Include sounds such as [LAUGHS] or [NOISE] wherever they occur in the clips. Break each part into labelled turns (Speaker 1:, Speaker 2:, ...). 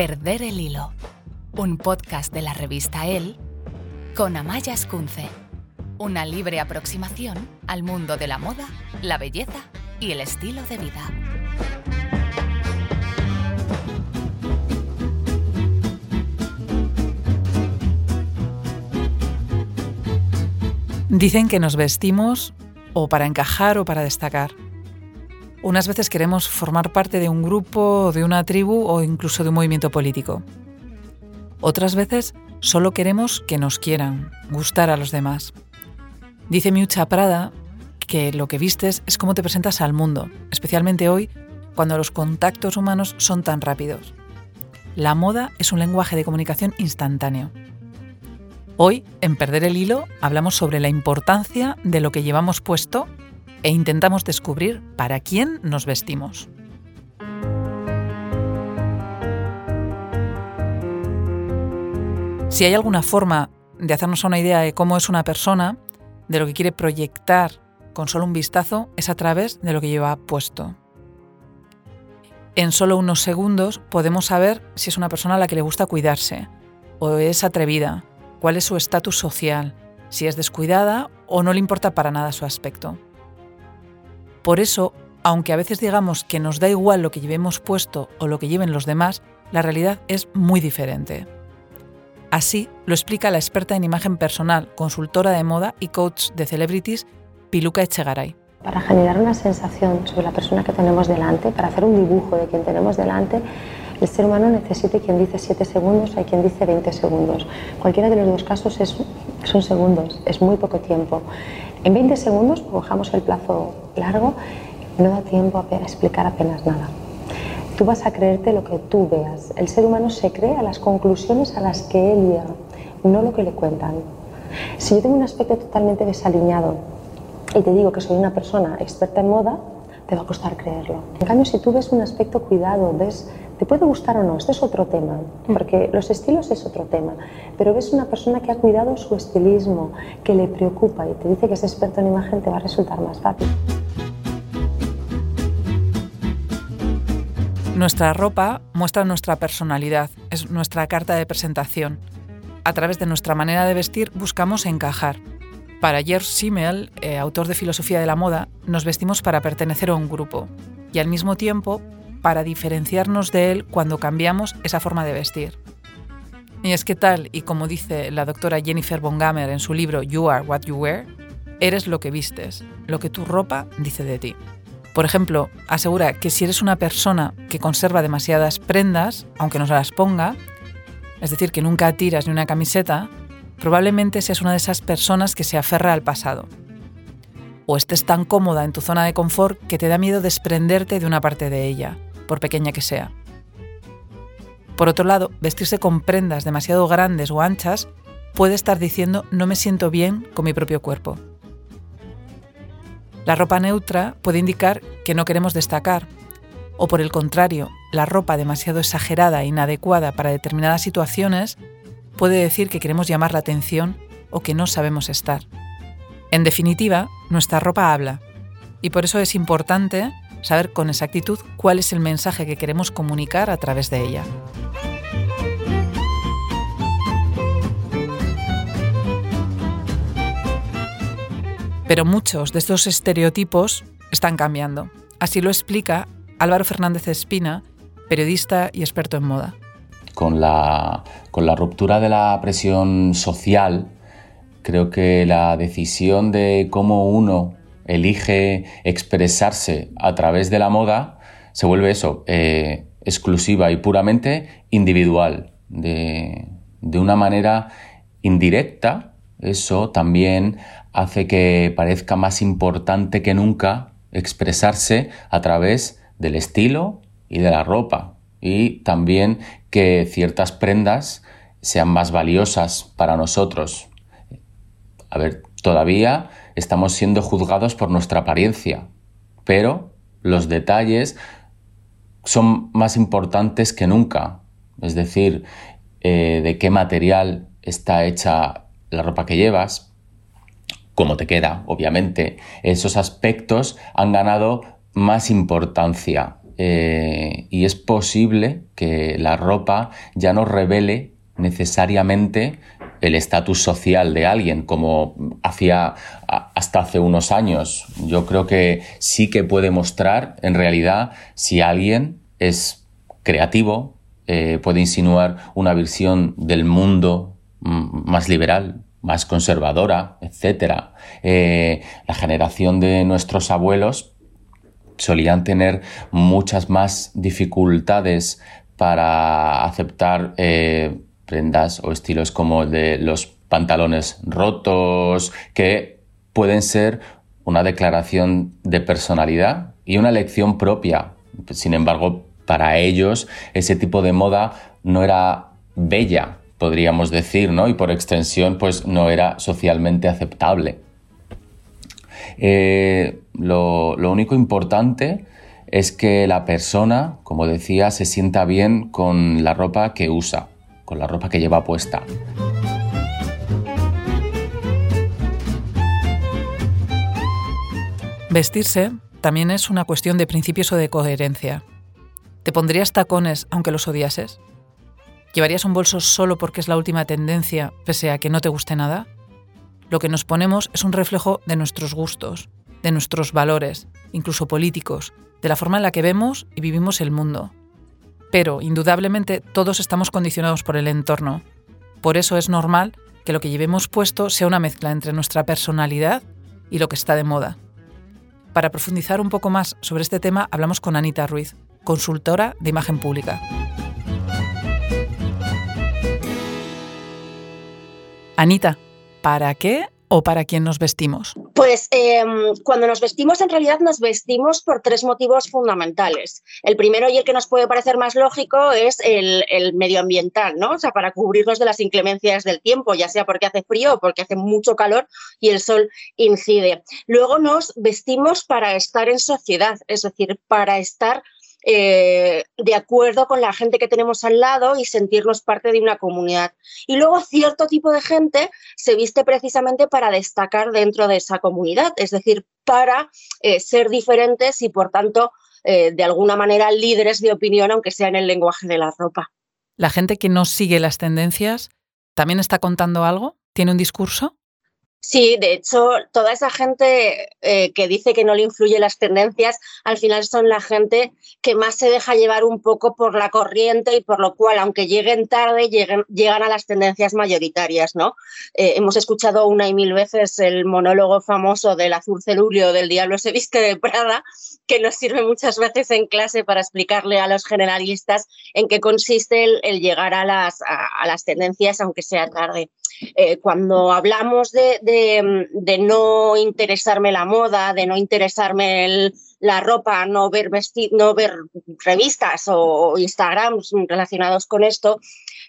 Speaker 1: Perder el hilo, un podcast de la revista El con Amaya Escunce, una libre aproximación al mundo de la moda, la belleza y el estilo de vida.
Speaker 2: Dicen que nos vestimos o para encajar o para destacar. Unas veces queremos formar parte de un grupo, de una tribu o incluso de un movimiento político. Otras veces solo queremos que nos quieran, gustar a los demás. Dice Miucha Prada que lo que vistes es cómo te presentas al mundo, especialmente hoy cuando los contactos humanos son tan rápidos. La moda es un lenguaje de comunicación instantáneo. Hoy, en Perder el Hilo, hablamos sobre la importancia de lo que llevamos puesto e intentamos descubrir para quién nos vestimos. Si hay alguna forma de hacernos una idea de cómo es una persona, de lo que quiere proyectar con solo un vistazo, es a través de lo que lleva puesto. En solo unos segundos podemos saber si es una persona a la que le gusta cuidarse, o es atrevida, cuál es su estatus social, si es descuidada o no le importa para nada su aspecto. Por eso, aunque a veces digamos que nos da igual lo que llevemos puesto o lo que lleven los demás, la realidad es muy diferente. Así lo explica la experta en imagen personal, consultora de moda y coach de celebrities, Piluca Echegaray.
Speaker 3: Para generar una sensación sobre la persona que tenemos delante, para hacer un dibujo de quien tenemos delante, el ser humano necesita quien dice 7 segundos, hay quien dice 20 segundos. Cualquiera de los dos casos es, son segundos, es muy poco tiempo. En 20 segundos, cojamos el plazo largo, no da tiempo a explicar apenas nada. Tú vas a creerte lo que tú veas. El ser humano se cree a las conclusiones a las que él llega, no lo que le cuentan. Si yo tengo un aspecto totalmente desaliñado y te digo que soy una persona experta en moda, te va a costar creerlo. En cambio, si tú ves un aspecto cuidado, ves te puede gustar o no, este es otro tema, porque los estilos es otro tema, pero ves una persona que ha cuidado su estilismo, que le preocupa y te dice que es experto en imagen, te va a resultar más fácil.
Speaker 2: Nuestra ropa muestra nuestra personalidad, es nuestra carta de presentación. A través de nuestra manera de vestir buscamos encajar. Para Gerd Simmel, eh, autor de Filosofía de la Moda, nos vestimos para pertenecer a un grupo y al mismo tiempo para diferenciarnos de él cuando cambiamos esa forma de vestir. Y es que tal, y como dice la doctora Jennifer Bongamer en su libro You Are What You Wear, eres lo que vistes, lo que tu ropa dice de ti. Por ejemplo, asegura que si eres una persona que conserva demasiadas prendas, aunque no se las ponga, es decir, que nunca tiras ni una camiseta, probablemente seas una de esas personas que se aferra al pasado, o estés tan cómoda en tu zona de confort que te da miedo desprenderte de una parte de ella, por pequeña que sea. Por otro lado, vestirse con prendas demasiado grandes o anchas puede estar diciendo no me siento bien con mi propio cuerpo. La ropa neutra puede indicar que no queremos destacar, o por el contrario, la ropa demasiado exagerada e inadecuada para determinadas situaciones puede decir que queremos llamar la atención o que no sabemos estar. En definitiva, nuestra ropa habla, y por eso es importante saber con exactitud cuál es el mensaje que queremos comunicar a través de ella. Pero muchos de estos estereotipos están cambiando. Así lo explica Álvaro Fernández Espina, periodista y experto en moda.
Speaker 4: Con la, con la ruptura de la presión social, Creo que la decisión de cómo uno elige expresarse a través de la moda se vuelve eso, eh, exclusiva y puramente individual, de, de una manera indirecta. Eso también hace que parezca más importante que nunca expresarse a través del estilo y de la ropa. Y también que ciertas prendas sean más valiosas para nosotros a ver, todavía estamos siendo juzgados por nuestra apariencia, pero los detalles son más importantes que nunca. Es decir, eh, de qué material está hecha la ropa que llevas, cómo te queda, obviamente. Esos aspectos han ganado más importancia eh, y es posible que la ropa ya no revele necesariamente el estatus social de alguien, como hacía hasta hace unos años. Yo creo que sí que puede mostrar, en realidad, si alguien es creativo, eh, puede insinuar una visión del mundo más liberal, más conservadora, etc. Eh, la generación de nuestros abuelos solían tener muchas más dificultades para aceptar eh, prendas o estilos como de los pantalones rotos, que pueden ser una declaración de personalidad y una elección propia. Sin embargo, para ellos ese tipo de moda no era bella, podríamos decir, ¿no? Y por extensión, pues no era socialmente aceptable. Eh, lo, lo único importante es que la persona, como decía, se sienta bien con la ropa que usa con la ropa que lleva puesta.
Speaker 2: Vestirse también es una cuestión de principios o de coherencia. ¿Te pondrías tacones aunque los odiases? ¿Llevarías un bolso solo porque es la última tendencia, pese a que no te guste nada? Lo que nos ponemos es un reflejo de nuestros gustos, de nuestros valores, incluso políticos, de la forma en la que vemos y vivimos el mundo. Pero, indudablemente, todos estamos condicionados por el entorno. Por eso es normal que lo que llevemos puesto sea una mezcla entre nuestra personalidad y lo que está de moda. Para profundizar un poco más sobre este tema, hablamos con Anita Ruiz, consultora de imagen pública. Anita, ¿para qué o para quién nos vestimos?
Speaker 5: Pues em, cuando nos vestimos, en realidad nos vestimos por tres motivos fundamentales. El primero y el que nos puede parecer más lógico es el, el, medioambiental, ¿no? O sea, para cubrirnos de las inclemencias del tiempo, ya sea porque hace frío o porque hace mucho calor y el sol incide. Luego nos vestimos para estar en sociedad, es decir, para estar eh, de acuerdo con la gente que tenemos al lado y sentirnos parte de una comunidad. Y luego cierto tipo de gente se viste precisamente para destacar dentro de esa comunidad, es decir, para eh, ser diferentes y por tanto, eh, de alguna manera, líderes de opinión, aunque sea en el lenguaje de la ropa.
Speaker 2: ¿La gente que no sigue las tendencias también está contando algo? ¿Tiene un discurso?
Speaker 5: Sí, de hecho, toda esa gente eh, que dice que no le influyen las tendencias, al final son la gente que más se deja llevar un poco por la corriente y por lo cual, aunque lleguen tarde, llegan a las tendencias mayoritarias, ¿no? Eh, hemos escuchado una y mil veces el monólogo famoso del azul celulio del diablo se viste de Prada, que nos sirve muchas veces en clase para explicarle a los generalistas en qué consiste el, llegar a las, a las tendencias, aunque sea tarde. Eh, cuando hablamos de, no interesarme la moda, de no interesarme la ropa, no ver, no ver revistas o Instagrams relacionados con esto,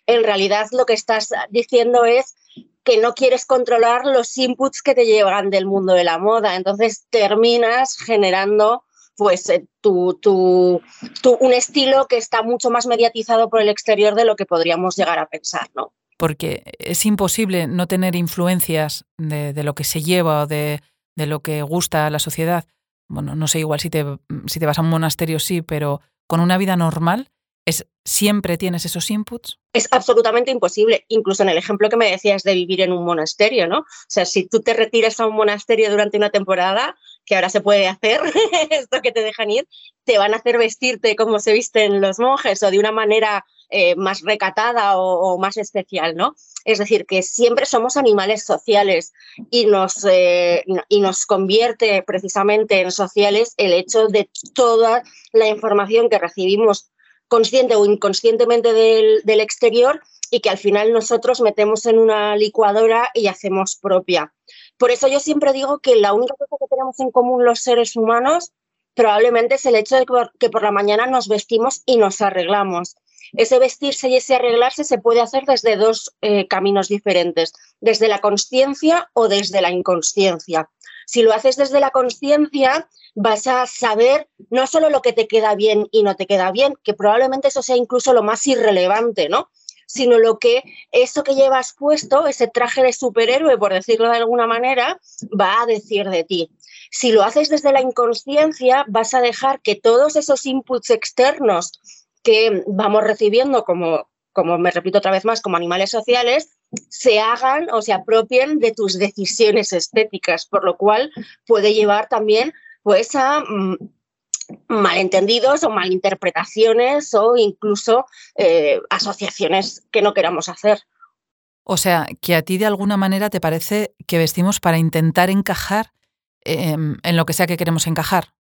Speaker 5: en realidad lo que estás diciendo es que no quieres controlar los inputs que te llevan del mundo de la moda. Entonces terminas generando pues eh, un estilo que está mucho más mediatizado por el exterior de lo que podríamos llegar a pensar, ¿no?
Speaker 2: Porque es imposible no tener influencias de, lo que se lleva o de, lo que gusta a la sociedad. Bueno, no sé, igual si te, si te vas a un monasterio sí, pero con una vida normal, es, ¿siempre tienes esos inputs?
Speaker 5: Es absolutamente imposible, incluso en el ejemplo que me decías de vivir en un monasterio, ¿no? O sea, si tú te retiras a un monasterio durante una temporada, que ahora se puede hacer, [LAUGHS] esto que te dejan ir, te van a hacer vestirte como se visten los monjes o de una manera eh, más recatada o, más especial, ¿no? Es decir, que siempre somos animales sociales y nos, eh, y nos convierte precisamente en sociales el hecho de toda la información que recibimos consciente o inconscientemente del, del exterior y que al final nosotros metemos en una licuadora y hacemos propia. Por eso yo siempre digo que la única cosa que tenemos en común los seres humanos probablemente es el hecho de que por la mañana nos vestimos y nos arreglamos. Ese vestirse y ese arreglarse se puede hacer desde dos eh, caminos diferentes, desde la consciencia o desde la inconsciencia. Si lo haces desde la consciencia, vas a saber no solo lo que te queda bien y no te queda bien, que probablemente eso sea incluso lo más irrelevante, ¿no? sino lo que eso que llevas puesto, ese traje de superhéroe, por decirlo de alguna manera, va a decir de ti. Si lo haces desde la inconsciencia, vas a dejar que todos esos inputs externos que vamos recibiendo como, como me repito otra vez más, como animales sociales, se hagan o se apropien de tus decisiones estéticas, por lo cual puede llevar también pues a mm, malentendidos o malinterpretaciones o incluso eh, asociaciones que no queramos hacer.
Speaker 2: O sea, que a ti de alguna manera te parece que vestimos para intentar encajar em, en lo que sea que queremos encajar.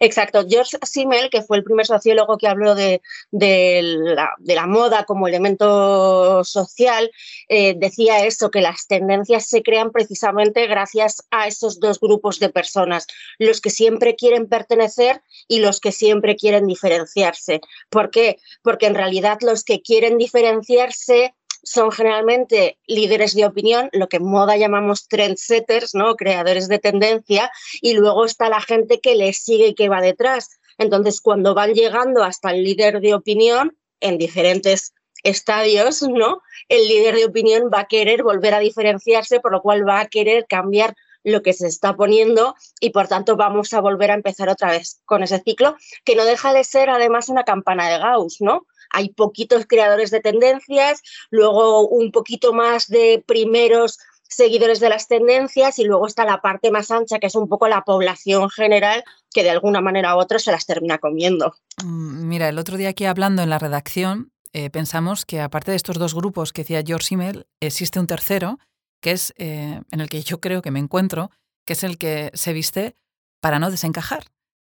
Speaker 5: Exacto. George Simmel, que fue el primer sociólogo que habló de, la, moda como elemento social, eh, decía eso, que las tendencias se crean precisamente gracias a esos dos grupos de personas, los que siempre quieren pertenecer y los que siempre quieren diferenciarse. ¿Por qué? Porque en realidad los que quieren diferenciarse son generalmente líderes de opinión, lo que en moda llamamos trendsetters, ¿no? creadores de tendencia, y luego está la gente que les sigue y que va detrás. Entonces, cuando van llegando hasta el líder de opinión, en diferentes estadios, ¿no? El líder de opinión va a querer volver a diferenciarse, por lo cual va a querer cambiar lo que se está poniendo y por tanto vamos a volver a empezar otra vez con ese ciclo, que no deja de ser además una campana de Gauss, ¿no? Hay poquitos creadores de tendencias, luego un poquito más de primeros seguidores de las tendencias y luego está la parte más ancha, que es un poco la población general que de alguna manera u otra se las termina comiendo.
Speaker 2: Mm, mira, el otro día aquí hablando en la redacción, eh, pensamos que aparte de estos dos grupos que decía George Simmel, existe un tercero, que es eh, en el que yo creo que me encuentro, que es el que se viste para no desencajar.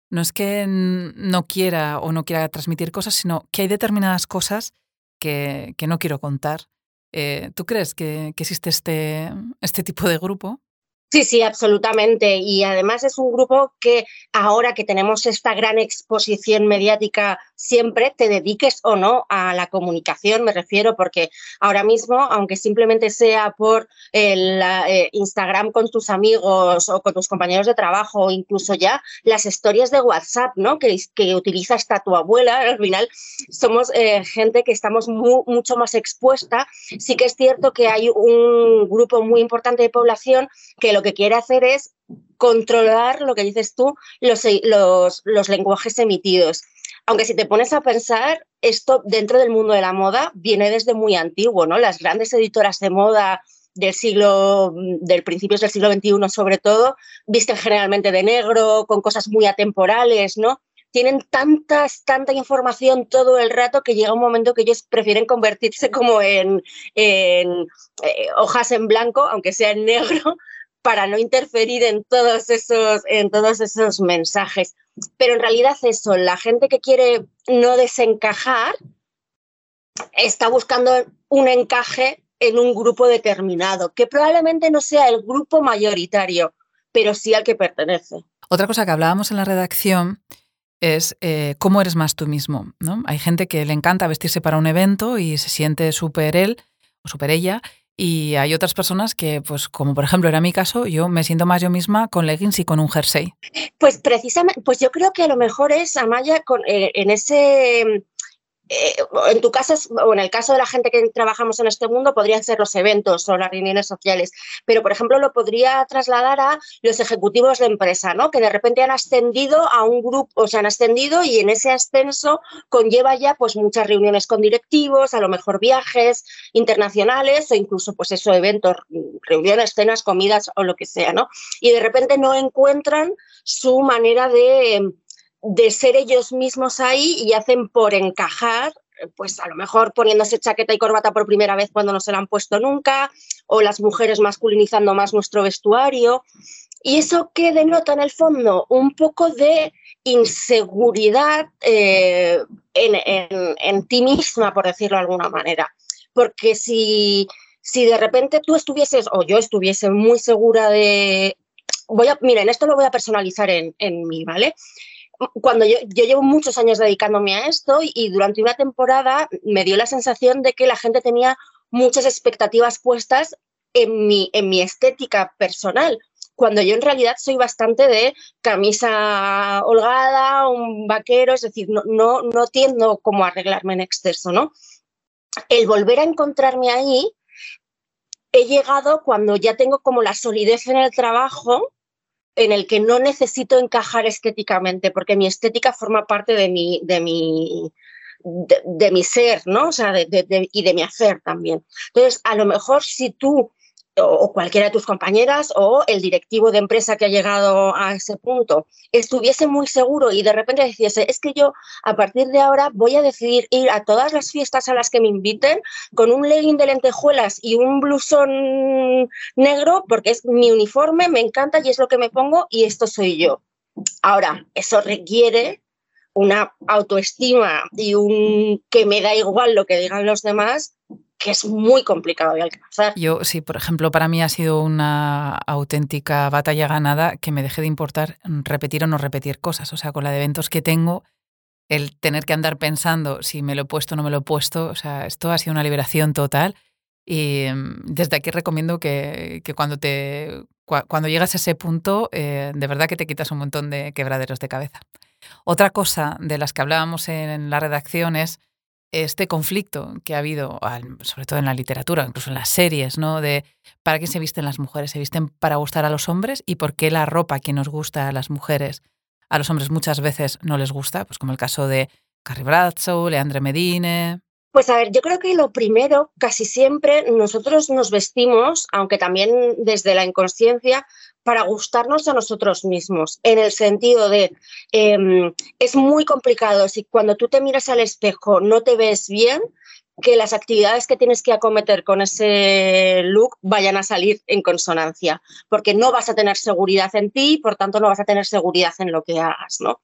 Speaker 2: No es que no quiera o no quiera transmitir cosas, sino que hay determinadas cosas que, no quiero contar. Eh, ¿Tú crees que, que existe este, este tipo de grupo?
Speaker 5: Sí, sí, absolutamente. Y además es un grupo que ahora que tenemos esta gran exposición mediática siempre, te dediques o no a la comunicación, me refiero, porque ahora mismo, aunque simplemente sea por el eh, Instagram con tus amigos o con tus compañeros de trabajo, o incluso ya las historias de WhatsApp, ¿no? Que, que utiliza hasta tu abuela, al final somos eh, gente que estamos mucho más expuesta. Sí que es cierto que hay un grupo muy importante de población que lo que quiere hacer es controlar lo que dices tú, los, los, lenguajes emitidos. Aunque si te pones a pensar, esto dentro del mundo de la moda viene desde muy antiguo, ¿no? Las grandes editoras de moda del siglo, del principios del siglo XXI sobre todo, visten generalmente de negro, con cosas muy atemporales, ¿no? Tienen tantas, tanta información todo el rato que llega un momento que ellos prefieren convertirse como en, en eh, hojas en blanco, aunque sea en negro, para no interferir en todos esos, en todos esos mensajes. Pero en realidad eso, la gente que quiere no desencajar está buscando un encaje en un grupo determinado, que probablemente no sea el grupo mayoritario, pero sí al que pertenece.
Speaker 2: Otra cosa que hablábamos en la redacción es eh, cómo eres más tú mismo. ¿no? Hay gente que le encanta vestirse para un evento y se siente súper él o súper ella y hay otras personas que, pues como por ejemplo era mi caso, yo me siento más yo misma con leggings y con un jersey.
Speaker 5: Pues precisamente, pues yo creo que a lo mejor es, Amaya, con, eh, en ese eh, en tu caso o en el caso de la gente que trabajamos en este mundo podrían ser los eventos o las reuniones sociales, pero por ejemplo lo podría trasladar a los ejecutivos de empresa, ¿no? Que de repente han ascendido a un grupo, o se han ascendido y en ese ascenso conlleva ya pues muchas reuniones con directivos, a lo mejor viajes internacionales o incluso pues eventos, reuniones, cenas, comidas o lo que sea, ¿no? Y de repente no encuentran su manera de de ser ellos mismos ahí y hacen por encajar, pues a lo mejor poniéndose chaqueta y corbata por primera vez cuando no se la han puesto nunca, o las mujeres masculinizando más nuestro vestuario. ¿Y eso qué denota en el fondo? Un poco de inseguridad eh, en, ti misma, por decirlo de alguna manera. Porque si, si de repente tú estuvieses, o yo estuviese muy segura de... Voy a, miren, esto lo voy a personalizar en, en mí, ¿vale? Cuando yo, llevo muchos años dedicándome a esto y durante una temporada me dio la sensación de que la gente tenía muchas expectativas puestas en mi, en mi estética personal, cuando yo en realidad soy bastante de camisa holgada, un vaquero, es decir, no, no, no tiendo como a arreglarme en exceso, ¿no? El volver a encontrarme ahí, he llegado cuando ya tengo como la solidez en el trabajo en el que no necesito encajar estéticamente, porque mi estética forma parte de mi, de mi, de, mi ser, ¿no? O sea, y de mi hacer también. Entonces, a lo mejor si tú o cualquiera de tus compañeras o el directivo de empresa que ha llegado a ese punto estuviese muy seguro y de repente deciese, es que yo a partir de ahora voy a decidir ir a todas las fiestas a las que me inviten con un legging de lentejuelas y un blusón negro porque es mi uniforme, me encanta y es lo que me pongo y esto soy yo. Ahora, eso requiere una autoestima y un que me da igual lo que digan los demás, que es muy complicado de alcanzar.
Speaker 2: Yo, sí, por ejemplo, para mí ha sido una auténtica batalla ganada que me dejé de importar repetir o no repetir cosas. O sea, con la de eventos que tengo, el tener que andar pensando si me lo he puesto o no me lo he puesto, o sea, esto ha sido una liberación total. Y mm, desde aquí recomiendo que, cuando, te, cuando llegas a ese punto, eh, de verdad que te quitas un montón de quebraderos de cabeza. Otra cosa de las que hablábamos en la redacción es este conflicto que ha habido, sobre todo en la literatura, incluso en las series, ¿no? De para qué se visten las mujeres, se visten para gustar a los hombres y por qué la ropa que nos gusta a las mujeres, a los hombres muchas veces no les gusta, pues como el caso de Carrie Bradshaw, Leandre Medine.
Speaker 5: Pues a ver, yo creo que lo primero, casi siempre nosotros nos vestimos, aunque también desde la inconsciencia, para gustarnos a nosotros mismos, en el sentido de, em, es muy complicado si cuando tú te miras al espejo no te ves bien, que las actividades que tienes que acometer con ese look vayan a salir en consonancia, porque no vas a tener seguridad en ti, por tanto no vas a tener seguridad en lo que hagas, ¿no?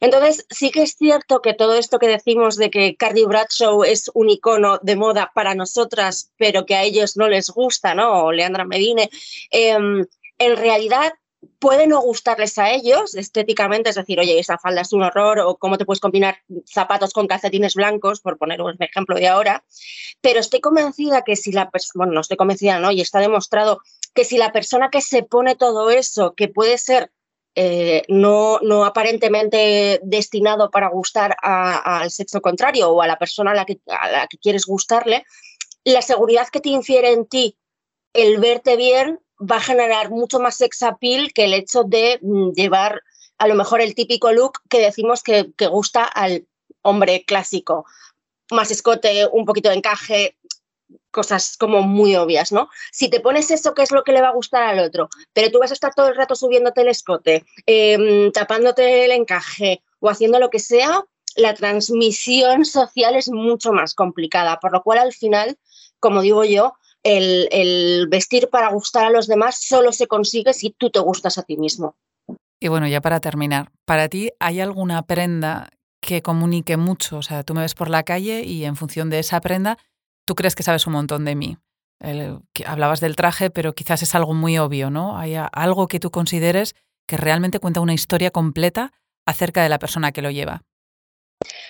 Speaker 5: Entonces, sí que es cierto que todo esto que decimos de que Cardi Bradshaw es un icono de moda para nosotras, pero que a ellos no les gusta, ¿no? O Leandra Medine, em, en realidad puede no gustarles a ellos estéticamente, es decir, oye, esa falda es un horror o cómo te puedes combinar zapatos con calcetines blancos, por poner un ejemplo de ahora, pero estoy convencida que si la persona, bueno, no estoy convencida, ¿no? Y está demostrado que si la persona que se pone todo eso, que puede ser eh, no, no, aparentemente destinado para gustar al sexo contrario o a la persona a la, que, que quieres gustarle, la seguridad que te infiere en ti el verte bien va a generar mucho más sex appeal que el hecho de mm, llevar a lo mejor el típico look que decimos que, gusta al hombre clásico. Más escote, un poquito de encaje, cosas como muy obvias, ¿no? Si te pones eso, ¿qué es lo que le va a gustar al otro? Pero tú vas a estar todo el rato subiéndote el escote, em, tapándote el encaje o haciendo lo que sea, la transmisión social es mucho más complicada, por lo cual al final, como digo yo, el, vestir para gustar a los demás solo se consigue si tú te gustas a ti mismo.
Speaker 2: Y bueno, ya para terminar, ¿para ti hay alguna prenda que comunique mucho? O sea, tú me ves por la calle y en función de esa prenda, tú crees que sabes un montón de mí. hablabas del traje, pero quizás es algo muy obvio, ¿no? Hay algo que tú consideres que realmente cuenta una historia completa acerca de la persona que lo lleva.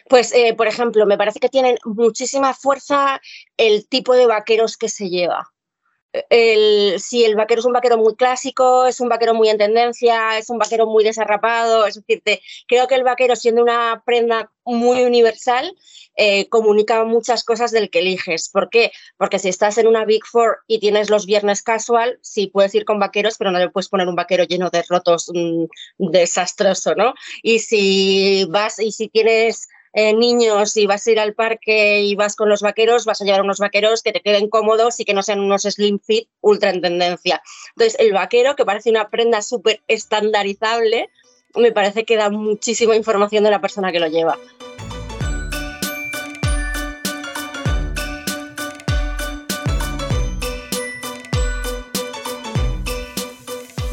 Speaker 5: Pues, eh, por ejemplo, me parece que tienen muchísima fuerza el tipo de vaqueros que se lleva. El, si el vaquero es un vaquero muy clásico, es un vaquero muy en tendencia, es un vaquero muy desarrapado, es decir, creo que el vaquero, siendo una prenda muy universal, eh, comunica muchas cosas del que eliges. ¿Por qué? Porque si estás en una Big Four y tienes los viernes casual, sí puedes ir con vaqueros, pero no le puedes poner un vaquero lleno de rotos mm, desastroso, ¿no? Y si vas y si tienes eh, niños y vas a ir al parque y vas con los vaqueros, vas a llevar unos vaqueros que te queden cómodos y que no sean unos slim fit ultra en tendencia. Entonces, el vaquero, que parece una prenda súper estandarizable, me parece que da muchísima información de la persona que lo lleva.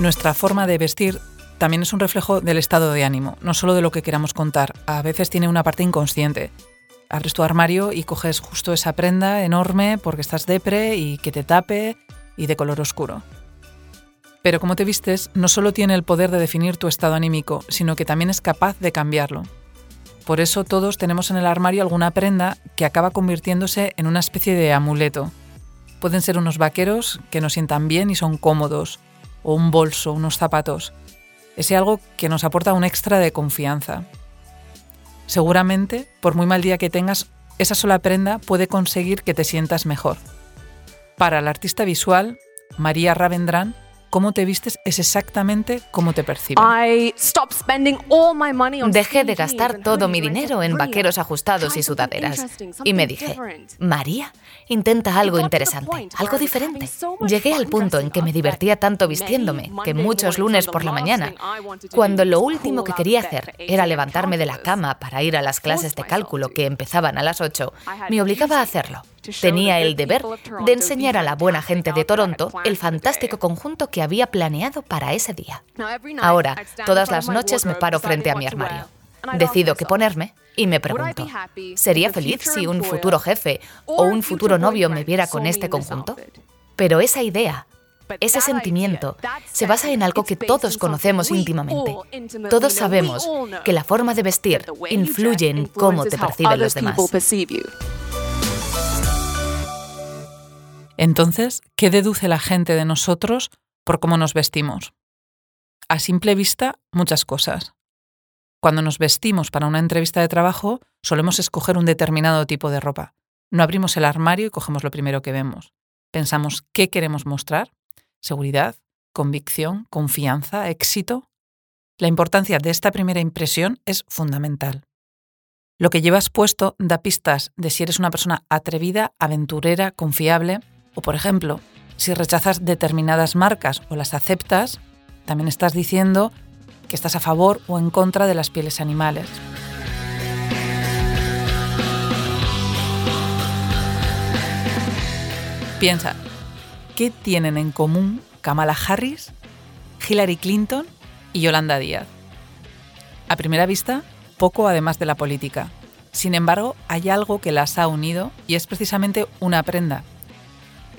Speaker 2: Nuestra forma de vestir también es un reflejo del estado de ánimo, no solo de lo que queramos contar. A veces tiene una parte inconsciente. Abres tu armario y coges justo esa prenda enorme porque estás depre y que te tape y de color oscuro. Pero como te vistes no solo tiene el poder de definir tu estado anímico, sino que también es capaz de cambiarlo. Por eso todos tenemos en el armario alguna prenda que acaba convirtiéndose en una especie de amuleto. Pueden ser unos vaqueros que nos sientan bien y son cómodos, o un bolso, unos zapatos ese algo que nos aporta un extra de confianza. Seguramente, por muy mal día que tengas, esa sola prenda puede conseguir que te sientas mejor. Para la artista visual, María Ravendran, cómo te vistes es exactamente cómo te perciben.
Speaker 1: Dejé de gastar todo mi dinero en vaqueros ajustados y sudaderas. Y me dije, María, intenta algo interesante, algo diferente. Llegué al punto en que me divertía tanto vistiéndome que muchos lunes por la mañana, cuando lo último que quería hacer era levantarme de la cama para ir a las clases de cálculo que empezaban a las 8, me obligaba a hacerlo. Tenía el deber de enseñar a la buena gente de Toronto el fantástico conjunto que había planeado para ese día. Ahora, todas las noches me paro frente a mi armario. Decido qué ponerme y me pregunto, ¿sería feliz si un futuro jefe o un futuro novio me viera con este conjunto? Pero esa idea, ese sentimiento, se basa en algo que todos conocemos íntimamente. Todos sabemos que la forma de vestir influye en cómo te perciben los demás.
Speaker 2: Entonces, ¿qué deduce la gente de nosotros por cómo nos vestimos? A simple vista, muchas cosas. Cuando nos vestimos para una entrevista de trabajo, solemos escoger un determinado tipo de ropa. No abrimos el armario y cogemos lo primero que vemos. Pensamos qué queremos mostrar. Seguridad, convicción, confianza, éxito. La importancia de esta primera impresión es fundamental. Lo que llevas puesto da pistas de si eres una persona atrevida, aventurera, confiable o, por ejemplo, si rechazas determinadas marcas o las aceptas, también estás diciendo que estás a favor o en contra de las pieles animales. Piensa, ¿qué tienen en común Kamala Harris, Hillary Clinton y Yolanda Díaz? A primera vista, poco además de la política. Sin embargo, hay algo que las ha unido y es precisamente una prenda,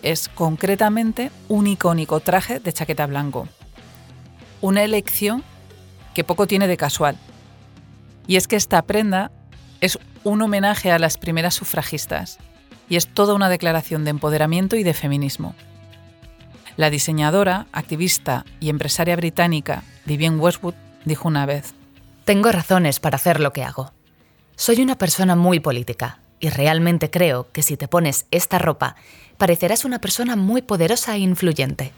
Speaker 2: es concretamente un icónico traje de chaqueta blanco. Una elección que poco tiene de casual. Y es que esta prenda es un homenaje a las primeras sufragistas y es toda una declaración de empoderamiento y de feminismo. La diseñadora, activista y empresaria británica Vivienne Westwood dijo una vez,
Speaker 1: Tengo razones para hacer lo que hago. Soy una persona muy política y realmente creo que si te pones esta ropa parecerás una persona muy poderosa e influyente.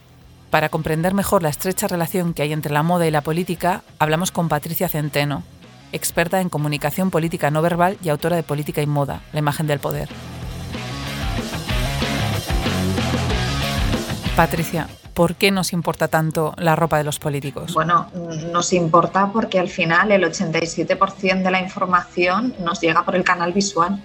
Speaker 2: Para comprender mejor la estrecha relación que hay entre la moda y la política, hablamos con Patricia Centeno, experta en comunicación política no verbal y autora de Política y Moda, la imagen del poder. Patricia, ¿por qué nos importa tanto la ropa de los políticos?
Speaker 6: Bueno, nos importa porque al final el 87% de la información nos llega por el canal visual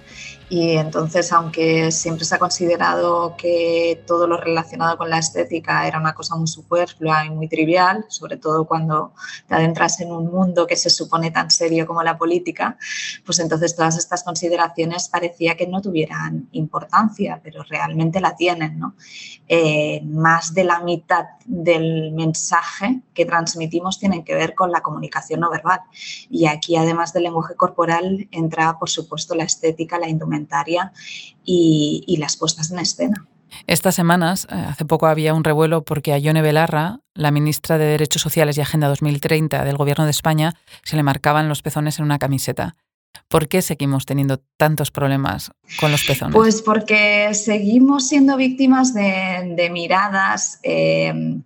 Speaker 6: y entonces, aunque siempre se ha considerado que todo lo relacionado con la estética era una cosa muy superflua y muy trivial, sobre todo cuando te adentras en un mundo que se supone tan serio como la política, pues entonces todas estas consideraciones parecía que no tuvieran importancia, pero realmente la tienen. ¿no? Eh, más de la mitad del mensaje que transmitimos tienen que ver con la comunicación no verbal. Y aquí, además del lenguaje corporal, entra, por supuesto, la estética, la indumentaria y, las puestas en escena.
Speaker 2: Estas semanas, eh, hace poco había un revuelo porque a Yone Belarra, la ministra de Derechos Sociales y Agenda 2030 del Gobierno de España, se le marcaban los pezones en una camiseta. ¿Por qué seguimos teniendo tantos problemas con los pezones?
Speaker 6: Pues porque seguimos siendo víctimas de, miradas eh,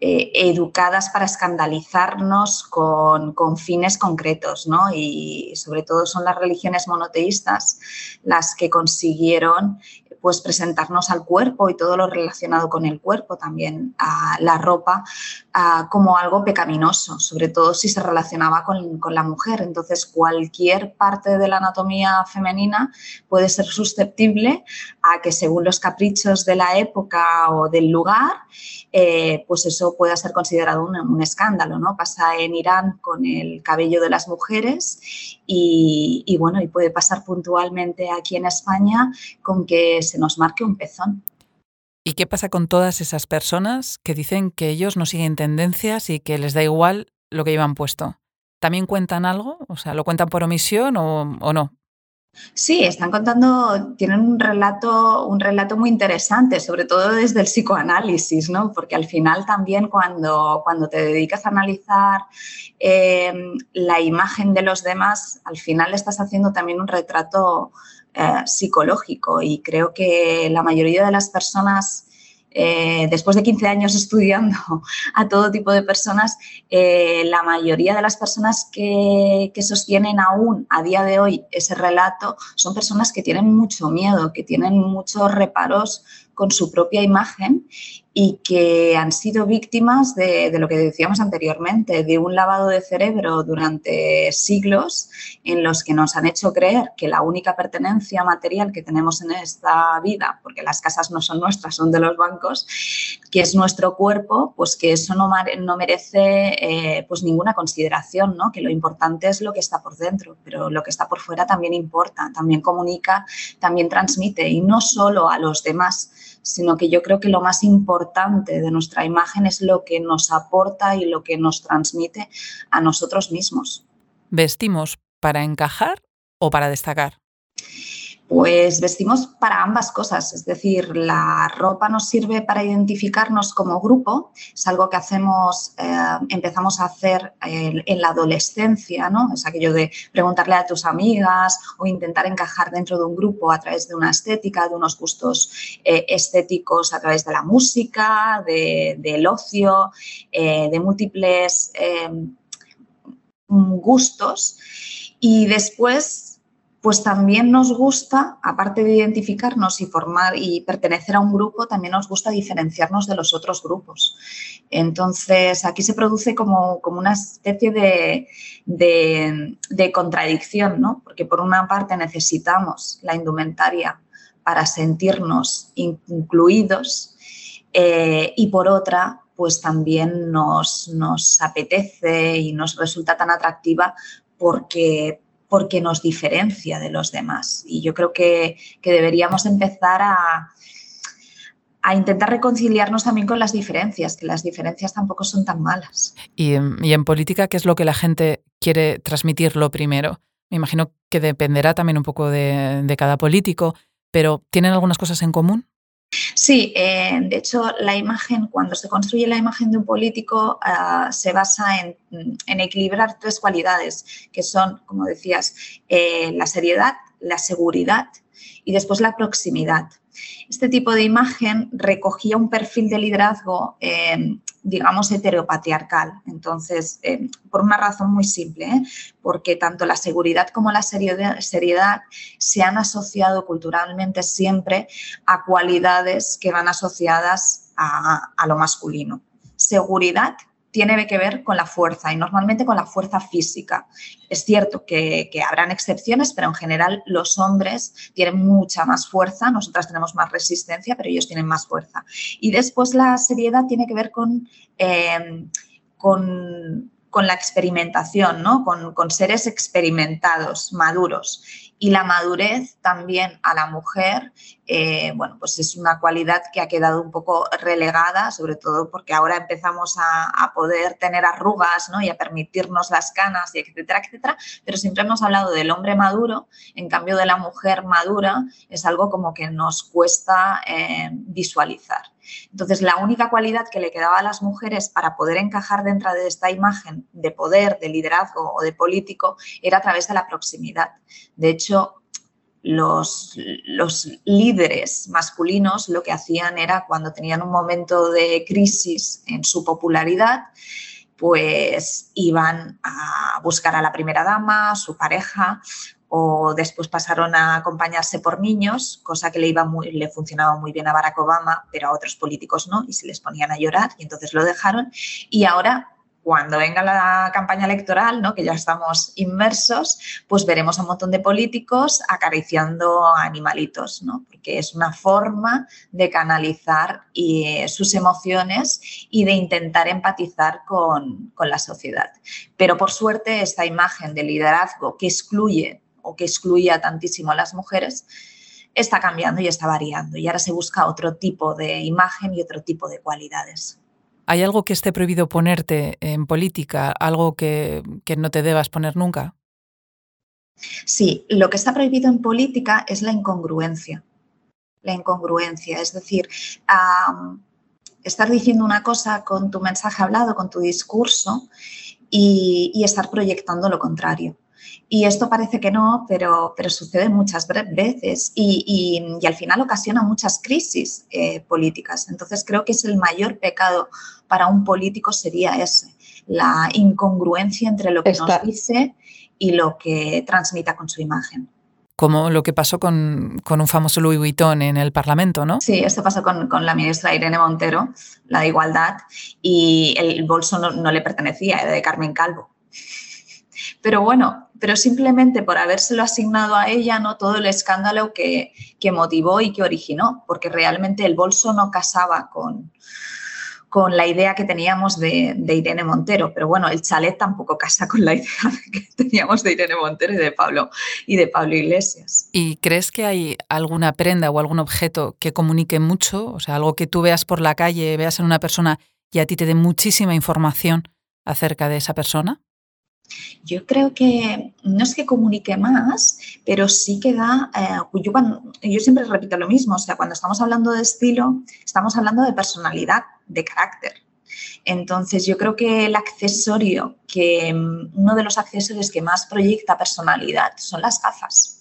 Speaker 6: eh, educadas para escandalizarnos con, fines concretos, ¿no? Y sobre todo son las religiones monoteístas las que consiguieron pues presentarnos al cuerpo y todo lo relacionado con el cuerpo, también a la ropa, como algo pecaminoso, sobre todo si se relacionaba con, con, la mujer. Entonces, cualquier parte de la anatomía femenina puede ser susceptible a que según los caprichos de la época o del lugar, eh, pues eso pueda ser considerado un, escándalo. ¿no? Pasa en Irán con el cabello de las mujeres y, bueno, y puede pasar puntualmente aquí en España con que se nos marque un pezón.
Speaker 2: ¿Y qué pasa con todas esas personas que dicen que ellos no siguen tendencias y que les da igual lo que llevan puesto? ¿También cuentan algo? O sea, ¿lo cuentan por omisión o no?
Speaker 6: Sí, están contando, tienen un relato, un relato muy interesante, sobre todo desde el psicoanálisis, ¿no? Porque al final también cuando, cuando te dedicas a analizar eh, la imagen de los demás, al final estás haciendo también un retrato eh, psicológico y creo que la mayoría de las personas eh, después de 15 años estudiando a todo tipo de personas, eh, la mayoría de las personas que, que, sostienen aún a día de hoy ese relato son personas que tienen mucho miedo, que tienen muchos reparos con su propia imagen y que han sido víctimas de, lo que decíamos anteriormente, de un lavado de cerebro durante siglos en los que nos han hecho creer que la única pertenencia material que tenemos en esta vida, porque las casas no son nuestras, son de los bancos, que es nuestro cuerpo, pues que eso no, no merece eh, pues ninguna consideración, ¿no? que lo importante es lo que está por dentro, pero lo que está por fuera también importa, también comunica, también transmite y no solo a los demás, sino que yo creo que lo más importante de nuestra imagen es lo que nos aporta y lo que nos transmite a nosotros mismos.
Speaker 2: ¿Vestimos para encajar o para destacar?
Speaker 6: Pues vestimos para ambas cosas, es decir, la ropa nos sirve para identificarnos como grupo, es algo que hacemos, eh, empezamos a hacer en, la adolescencia, ¿no? Es aquello de preguntarle a tus amigas o intentar encajar dentro de un grupo a través de una estética, de unos gustos eh, estéticos a través de la música, del ocio, eh, de múltiples gustos. Y después pues también nos gusta, aparte de identificarnos y formar y pertenecer a un grupo, también nos gusta diferenciarnos de los otros grupos. Entonces, aquí se produce como, una especie de, de, contradicción, ¿no? Porque por una parte necesitamos la indumentaria para sentirnos incluidos eh, y por otra, pues también nos, nos apetece y nos resulta tan atractiva porque porque nos diferencia de los demás. Y yo creo que, deberíamos empezar a, a, intentar reconciliarnos también con las diferencias, que las diferencias tampoco son tan malas.
Speaker 2: Y, en política, ¿qué es lo que la gente quiere transmitir lo primero? Me imagino que dependerá también un poco de, de cada político, pero ¿tienen algunas cosas en común?
Speaker 6: Sí, eh, de hecho, la imagen, cuando se construye la imagen de un político, ah, se basa en, equilibrar tres cualidades, que son, como decías, eh, la seriedad, la seguridad y después la proximidad. Este tipo de imagen recogía un perfil de liderazgo, eh, digamos, heteropatriarcal. Entonces, eh, por una razón muy simple, ¿eh? porque tanto la seguridad como la seriedad se han asociado culturalmente siempre a cualidades que van asociadas a lo masculino. Seguridad tiene que ver con la fuerza y normalmente con la fuerza física. Es cierto que, habrán excepciones, pero en general los hombres tienen mucha más fuerza, nosotras tenemos más resistencia, pero ellos tienen más fuerza. Y después la seriedad tiene que ver con, eh, con, la experimentación, ¿no? con, con seres experimentados, maduros y la madurez también a la mujer, eh, bueno, pues es una cualidad que ha quedado un poco relegada, sobre todo porque ahora empezamos a, poder tener arrugas ¿no? y a permitirnos las canas, y etcétera, etcétera, pero siempre hemos hablado del hombre maduro, en cambio de la mujer madura es algo como que nos cuesta eh, visualizar. Entonces, la única cualidad que le quedaba a las mujeres para poder encajar dentro de esta imagen de poder, de liderazgo o de político era a través de la proximidad. De hecho, los, líderes masculinos lo que hacían era cuando tenían un momento de crisis en su popularidad, pues iban a buscar a la primera dama, a su pareja, o después pasaron a acompañarse por niños, cosa que le, iba muy, le funcionaba muy bien a Barack Obama, pero a otros políticos no, y se les ponían a llorar y entonces lo dejaron. Y ahora cuando venga la campaña electoral, ¿no? que ya estamos inmersos, pues veremos a un montón de políticos acariciando animalitos, ¿no? porque es una forma de canalizar eh, sus emociones y de intentar empatizar con, con la sociedad. Pero por suerte esta imagen de liderazgo que excluye o que excluía tantísimo a las mujeres, está cambiando y está variando. Y ahora se busca otro tipo de imagen y otro tipo de cualidades.
Speaker 2: ¿Hay algo que esté prohibido ponerte en política? ¿Algo que, no te debas poner nunca?
Speaker 6: Sí, lo que está prohibido en política es la incongruencia. La incongruencia, es decir, estar diciendo una cosa con tu mensaje hablado, con tu discurso y estar proyectando lo contrario. Y esto parece que no, pero, pero sucede muchas veces y, y, al final ocasiona muchas crisis eh, políticas. Entonces creo que es el mayor pecado para un político sería ese, la incongruencia entre lo que nos dice y lo que transmita con su imagen
Speaker 2: como lo que pasó con, con, un famoso Louis Vuitton en el Parlamento, ¿no?
Speaker 6: Sí, esto pasó con, con la ministra Irene Montero, la de Igualdad, y el bolso no, no le pertenecía, era de Carmen Calvo. Pero bueno, pero simplemente por habérselo asignado a ella, ¿no? Todo el escándalo que, que motivó y que originó, porque realmente el bolso no casaba con, con la idea que teníamos de, Irene Montero. Pero bueno, el chalet tampoco casa con la [LAUGHS] idea que teníamos de Irene Montero y de Pablo y de Pablo Iglesias.
Speaker 2: ¿Y crees que hay alguna prenda o algún objeto que comunique mucho? O sea, algo que tú veas por la calle, veas en una persona y a ti te dé muchísima información acerca de esa persona?
Speaker 6: Yo creo que no es que comunique más, pero sí que da, eh, yo, yo siempre repito lo mismo, o sea, cuando estamos hablando de estilo, estamos hablando de personalidad, de carácter. Entonces, yo creo que el accesorio, que mm, uno de los accesorios que más proyecta personalidad son las gafas.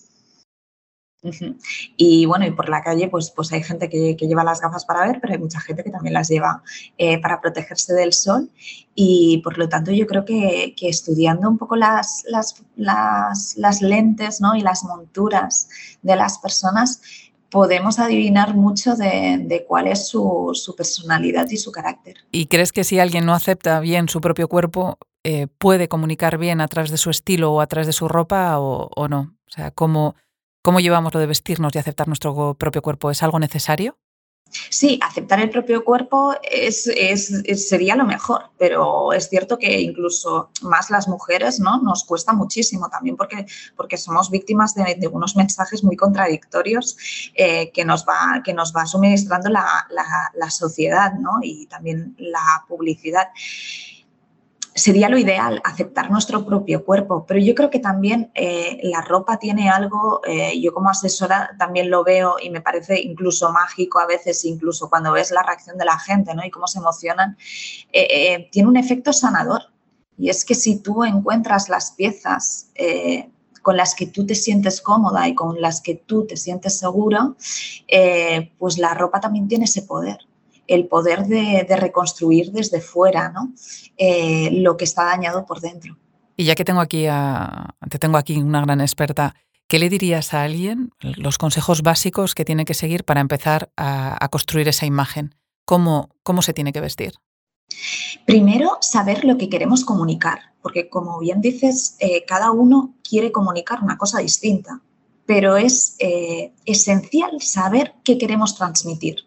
Speaker 6: Y bueno, y por la calle pues, pues hay gente que, lleva las gafas para ver, pero hay mucha gente que también las lleva eh, para protegerse del sol y por lo tanto yo creo que, estudiando un poco las, las, las, lentes ¿no? y las monturas de las personas podemos adivinar mucho de, cuál es su, su, personalidad y su carácter.
Speaker 2: ¿Y crees que si alguien no acepta bien su propio cuerpo, eh, puede comunicar bien a través de su estilo o a través de su ropa o, o no? O sea, ¿cómo, ¿Cómo llevamos lo de vestirnos y aceptar nuestro propio cuerpo? ¿Es algo necesario?
Speaker 6: Sí, aceptar el propio cuerpo es, sería lo mejor, pero es cierto que incluso más las mujeres ¿no? nos cuesta muchísimo también porque, porque somos víctimas de, unos mensajes muy contradictorios eh, que, nos va, que nos va suministrando la, la sociedad ¿no? y también la publicidad sería lo ideal aceptar nuestro propio cuerpo, pero yo creo que también eh, la ropa tiene algo, eh, yo como asesora también lo veo y me parece incluso mágico a veces, incluso cuando ves la reacción de la gente ¿no? y cómo se emocionan, eh, tiene un efecto sanador. Y es que si tú encuentras las piezas con las que tú te sientes cómoda y con las que tú te sientes seguro, pues la ropa también tiene ese poder el poder de, reconstruir desde fuera ¿no? Eh, lo que está dañado por dentro.
Speaker 2: Y ya que tengo aquí a, te tengo aquí una gran experta, ¿qué le dirías a alguien los consejos básicos que tiene que seguir para empezar a, construir esa imagen? ¿Cómo, ¿Cómo se tiene que vestir?
Speaker 6: Primero, saber lo que queremos comunicar, porque como bien dices, eh, cada uno quiere comunicar una cosa distinta, pero es eh, esencial saber qué queremos transmitir.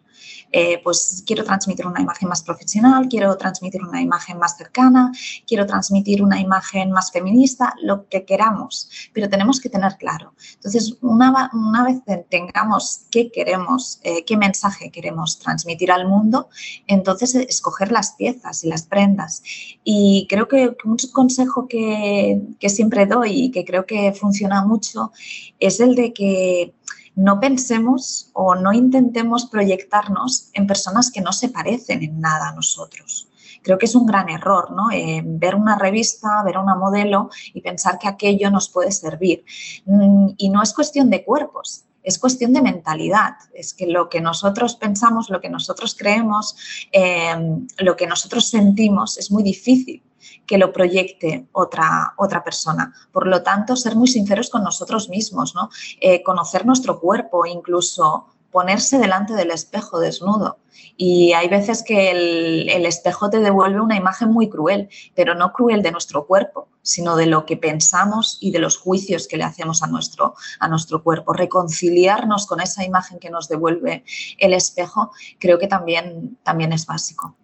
Speaker 6: Eh, pues quiero transmitir una imagen más profesional, quiero transmitir una imagen más cercana, quiero transmitir una imagen más feminista, lo que queramos, pero tenemos que tener claro. Entonces, una, una vez tengamos qué queremos, eh, qué mensaje queremos transmitir al mundo, entonces escoger las piezas y las prendas. Y creo que un consejo que, que siempre doy y que creo que funciona mucho es el de que no pensemos o no intentemos proyectarnos en personas que no se parecen en nada a nosotros. Creo que es un gran error, ¿no? Eh, ver una revista, ver una modelo y pensar que aquello nos puede servir. Mm, y no es cuestión de cuerpos, es cuestión de mentalidad. Es que lo que nosotros pensamos, lo que nosotros creemos, eh, lo que nosotros sentimos es muy difícil que lo proyecte otra, otra persona. Por lo tanto, ser muy sinceros con nosotros mismos, ¿no? Eh, conocer nuestro cuerpo, incluso ponerse delante del espejo desnudo. Y hay veces que el, espejo te devuelve una imagen muy cruel, pero no cruel de nuestro cuerpo, sino de lo que pensamos y de los juicios que le hacemos a nuestro, a nuestro cuerpo. Reconciliarnos con esa imagen que nos devuelve el espejo creo que también, también es básico.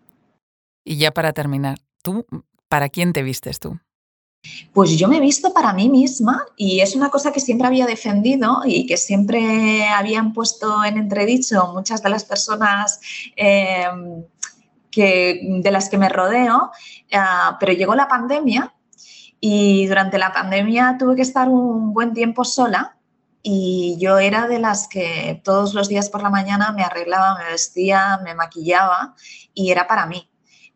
Speaker 2: Y ya para terminar, ¿tú ¿Para quién te vistes tú?
Speaker 6: Pues yo me he visto para mí misma y es una cosa que siempre había defendido y que siempre habían puesto en entredicho muchas de las personas em, que, de las que me rodeo, ah, pero llegó la pandemia y durante la pandemia tuve que estar un buen tiempo sola y yo era de las que todos los días por la mañana me arreglaba, me vestía, me maquillaba y era para mí.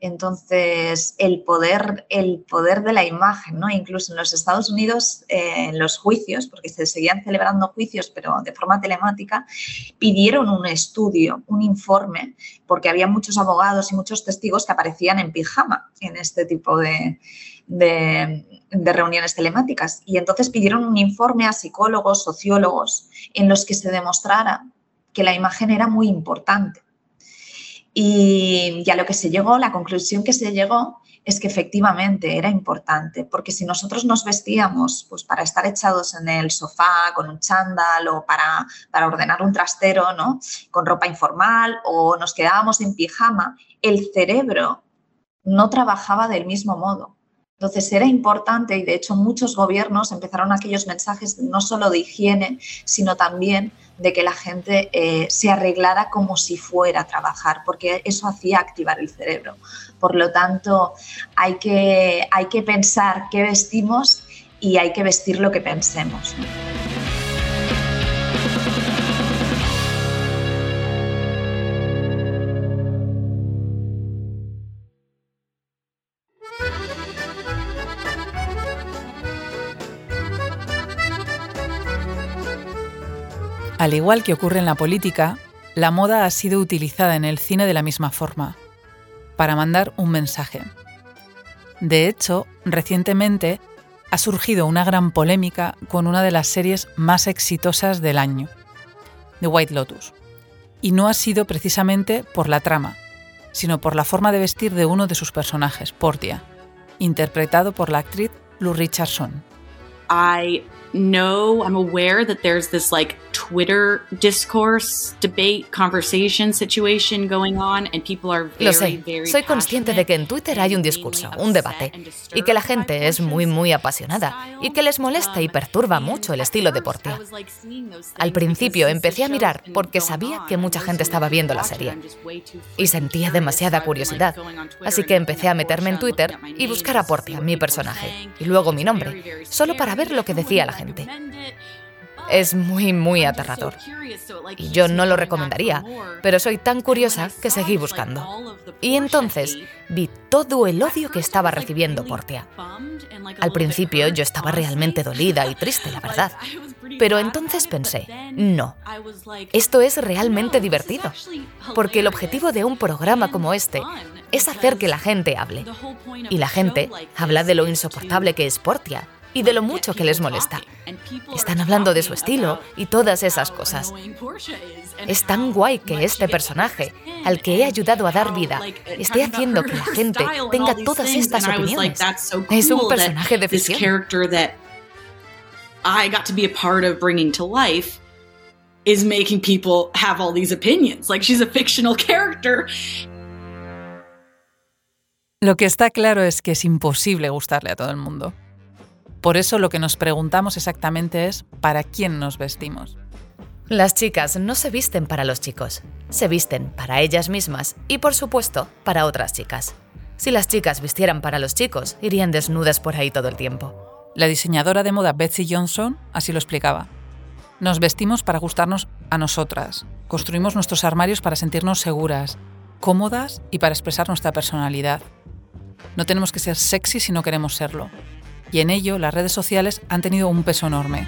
Speaker 6: Entonces, el poder, el poder de la imagen, ¿no? Incluso en los Estados Unidos, eh, en los juicios, porque se seguían celebrando juicios, pero de forma telemática, pidieron un estudio, un informe, porque había muchos abogados y muchos testigos que aparecían en pijama en este tipo de, de, reuniones telemáticas. Y entonces pidieron un informe a psicólogos, sociólogos, en los que se demostrara que la imagen era muy importante. Y, a lo que se llegó, la conclusión que se llegó es que efectivamente era importante, porque si nosotros nos vestíamos pues, para estar echados en el sofá con un chándal o para, para ordenar un trastero, ¿no? con ropa informal o nos quedábamos en pijama, el cerebro no trabajaba del mismo modo. Entonces era importante y de hecho muchos gobiernos empezaron aquellos mensajes no solo de higiene, sino también de que la gente eh, se arreglara como si fuera a trabajar, porque eso hacía activar el cerebro. Por lo tanto, hay que, hay que pensar qué vestimos y hay que vestir lo que pensemos.
Speaker 2: Al igual que ocurre en la política, la moda ha sido utilizada en el cine de la misma forma, para mandar un mensaje. De hecho, recientemente ha surgido una gran polémica con una de las series más exitosas del año, The White Lotus. Y no ha sido precisamente por la trama, sino por la forma de vestir de uno de sus personajes, Portia, interpretado por la actriz Lou Richardson.
Speaker 7: know, I'm aware that there's this like Twitter discourse, debate, conversation situation going on and people are very,
Speaker 1: Lo sé, soy consciente de que en Twitter hay un discurso, un debate, y que la gente es muy, muy apasionada y que les molesta y perturba mucho el estilo de Portia. Al principio empecé a mirar porque sabía que mucha gente estaba viendo la serie y sentía demasiada curiosidad, así que empecé a meterme en Twitter y buscar a Portia, mi personaje, y luego mi nombre, solo para ver lo que decía la gente. Es muy, muy aterrador. Yo no lo recomendaría, pero soy tan curiosa que seguí buscando. Y entonces vi todo el odio que estaba recibiendo Portia. Al principio yo estaba realmente dolida y triste, la verdad. Pero entonces pensé, no, esto es realmente divertido, porque el objetivo de un programa como este es hacer que la gente hable. Y la gente habla de lo insoportable que es Portia, y de lo mucho que les molesta. Están hablando de su estilo y todas esas cosas. Es tan guay que este personaje, al que he ayudado a dar vida, esté haciendo que la gente tenga todas estas opiniones. Es un personaje de ficción. I got to be a part of bringing to life is making people have all these opinions. Like she's a fictional character. Lo que está claro es que es imposible gustarle a todo el mundo. Por eso lo que nos preguntamos exactamente es ¿para quién nos vestimos? Las chicas no se visten para los chicos, se visten para ellas mismas y por supuesto para otras chicas. Si las chicas vistieran para los chicos, irían desnudas por ahí todo el tiempo. La diseñadora de moda Betsy Johnson así lo explicaba. Nos vestimos para gustarnos a nosotras, construimos nuestros armarios para sentirnos seguras, cómodas y para expresar nuestra personalidad. No tenemos que ser sexy si no queremos serlo y en ello las redes sociales han tenido un peso enorme.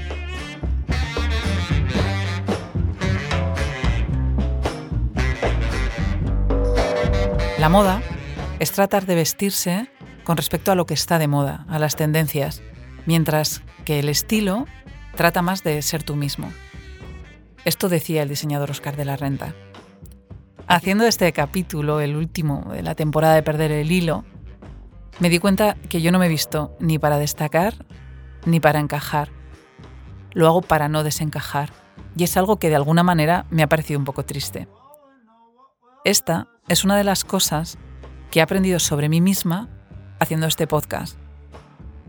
Speaker 1: La moda es tratar de vestirse con respecto a lo que está de moda, a las tendencias, mientras que el estilo trata más de ser tú mismo. Esto decía el diseñador Oscar de la Renta. Haciendo este capítulo, el último de la temporada de Perder el Hilo, me di cuenta que yo no me he visto ni para destacar ni para encajar. Lo hago para no desencajar. Y es algo que de alguna manera me ha parecido un poco triste. Esta es una de las cosas que he aprendido sobre mí misma haciendo este podcast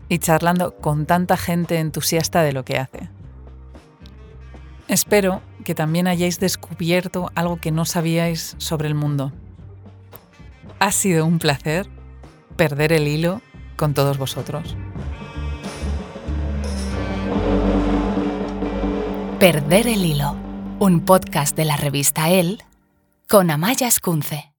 Speaker 1: y charlando con tanta gente entusiasta de lo que hace. Espero que también hayáis descubierto algo que no sabíais sobre el mundo. Ha sido un placer perder el hilo con todos vosotros. Perder el hilo, un podcast de la revista El con Amaya Escunce.